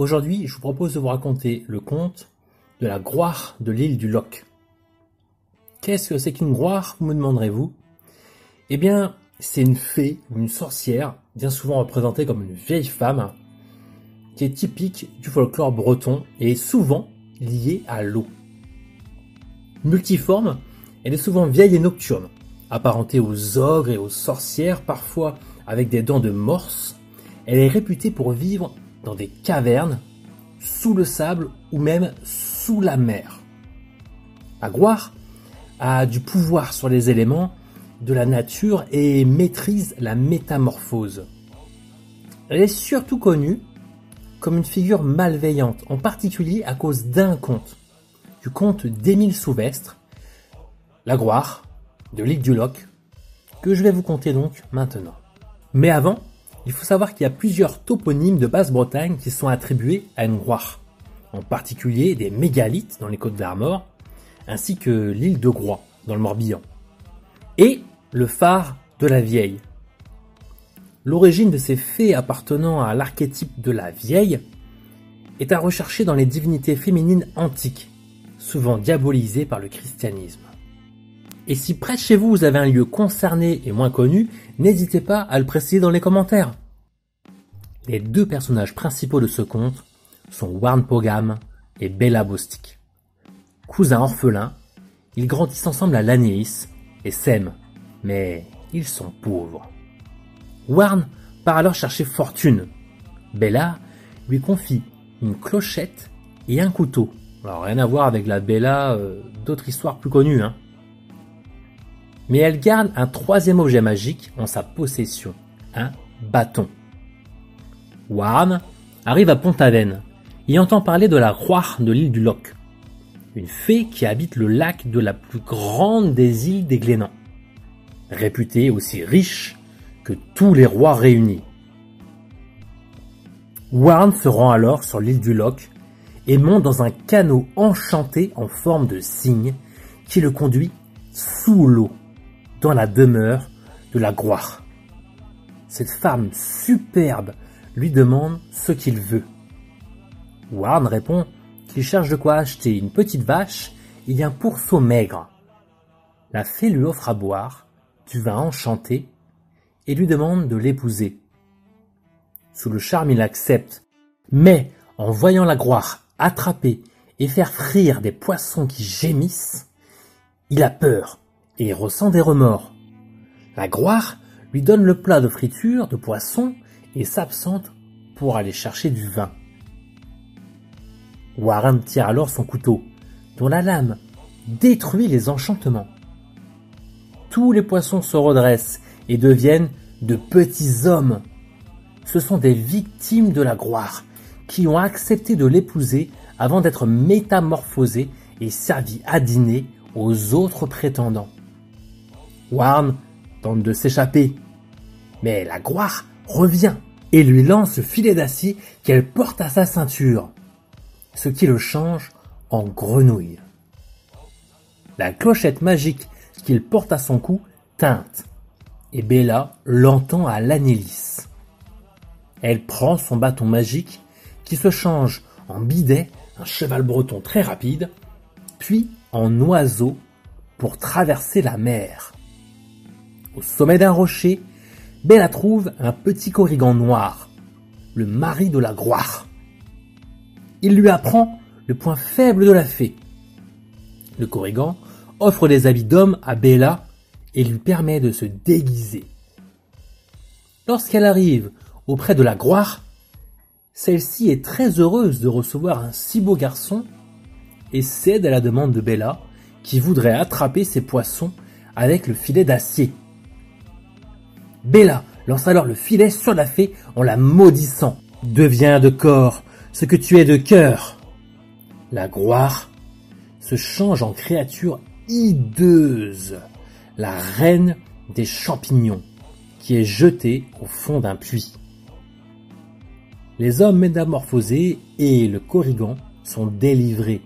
Aujourd'hui, je vous propose de vous raconter le conte de la gloire de l'île du Loch. Qu'est-ce que c'est qu'une gloire, vous me demanderez-vous? Eh bien, c'est une fée ou une sorcière, bien souvent représentée comme une vieille femme, qui est typique du folklore breton et est souvent liée à l'eau. Multiforme, elle est souvent vieille et nocturne, apparentée aux ogres et aux sorcières, parfois avec des dents de morse, elle est réputée pour vivre dans des cavernes, sous le sable ou même sous la mer. Gloire a du pouvoir sur les éléments de la nature et maîtrise la métamorphose. Elle est surtout connue comme une figure malveillante, en particulier à cause d'un conte, du conte d'Émile Souvestre, La de l'île du Loch, que je vais vous conter donc maintenant. Mais avant, il faut savoir qu'il y a plusieurs toponymes de Basse-Bretagne qui sont attribués à une en particulier des mégalithes dans les côtes d'Armor, ainsi que l'île de Groix dans le Morbihan, et le phare de la Vieille. L'origine de ces faits appartenant à l'archétype de la Vieille est à rechercher dans les divinités féminines antiques, souvent diabolisées par le christianisme. Et si près de chez vous vous avez un lieu concerné et moins connu, n'hésitez pas à le préciser dans les commentaires. Les deux personnages principaux de ce conte sont Warn Pogam et Bella Bostic. Cousins orphelins, ils grandissent ensemble à Lanéis et s'aiment, mais ils sont pauvres. Warn part alors chercher fortune. Bella lui confie une clochette et un couteau. Alors rien à voir avec la Bella euh, d'autres histoires plus connues, hein mais elle garde un troisième objet magique en sa possession, un bâton. Warren arrive à Pont-Aven et entend parler de la roi de l'île du Loch, une fée qui habite le lac de la plus grande des îles des Glénans, réputée aussi riche que tous les rois réunis. Warren se rend alors sur l'île du Loch et monte dans un canot enchanté en forme de cygne qui le conduit sous l'eau dans la demeure de la gloire. Cette femme superbe lui demande ce qu'il veut. Warren répond qu'il cherche de quoi acheter une petite vache et un pourceau maigre. La fée lui offre à boire du vin enchanté et lui demande de l'épouser. Sous le charme, il accepte, mais en voyant la gloire attraper et faire frire des poissons qui gémissent, il a peur et ressent des remords. La gloire lui donne le plat de friture de poisson et s'absente pour aller chercher du vin. Warren tire alors son couteau, dont la lame détruit les enchantements. Tous les poissons se redressent et deviennent de petits hommes. Ce sont des victimes de la gloire qui ont accepté de l'épouser avant d'être métamorphosés et servis à dîner aux autres prétendants. Warren tente de s'échapper, mais la gloire revient et lui lance le filet d'acier qu'elle porte à sa ceinture, ce qui le change en grenouille. La clochette magique qu'il porte à son cou teinte, et Bella l'entend à l'anélis. Elle prend son bâton magique qui se change en bidet, un cheval breton très rapide, puis en oiseau pour traverser la mer. Au sommet d'un rocher, Bella trouve un petit corrigan noir, le mari de la gloire. Il lui apprend le point faible de la fée. Le corrigan offre des habits d'homme à Bella et lui permet de se déguiser. Lorsqu'elle arrive auprès de la gloire, celle-ci est très heureuse de recevoir un si beau garçon et cède à la demande de Bella qui voudrait attraper ses poissons avec le filet d'acier. Bella lance alors le filet sur la fée en la maudissant. Deviens de corps ce que tu es de cœur. La gloire se change en créature hideuse, la reine des champignons, qui est jetée au fond d'un puits. Les hommes métamorphosés et le Corrigan sont délivrés.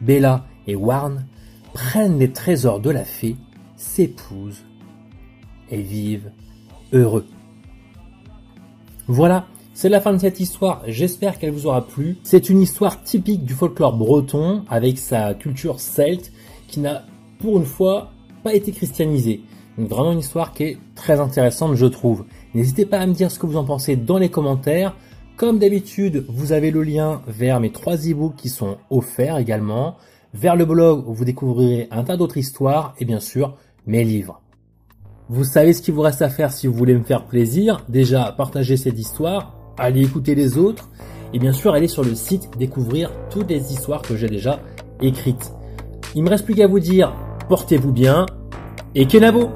Bella et Warne prennent les trésors de la fée, s'épousent et vivent heureux. Voilà, c'est la fin de cette histoire, j'espère qu'elle vous aura plu. C'est une histoire typique du folklore breton avec sa culture celte qui n'a pour une fois pas été christianisée. Donc vraiment une histoire qui est très intéressante je trouve. N'hésitez pas à me dire ce que vous en pensez dans les commentaires. Comme d'habitude, vous avez le lien vers mes trois e-books qui sont offerts également, vers le blog où vous découvrirez un tas d'autres histoires et bien sûr mes livres. Vous savez ce qu'il vous reste à faire si vous voulez me faire plaisir. Déjà, partagez cette histoire, allez écouter les autres et bien sûr allez sur le site découvrir toutes les histoires que j'ai déjà écrites. Il me reste plus qu'à vous dire portez-vous bien et Kenavo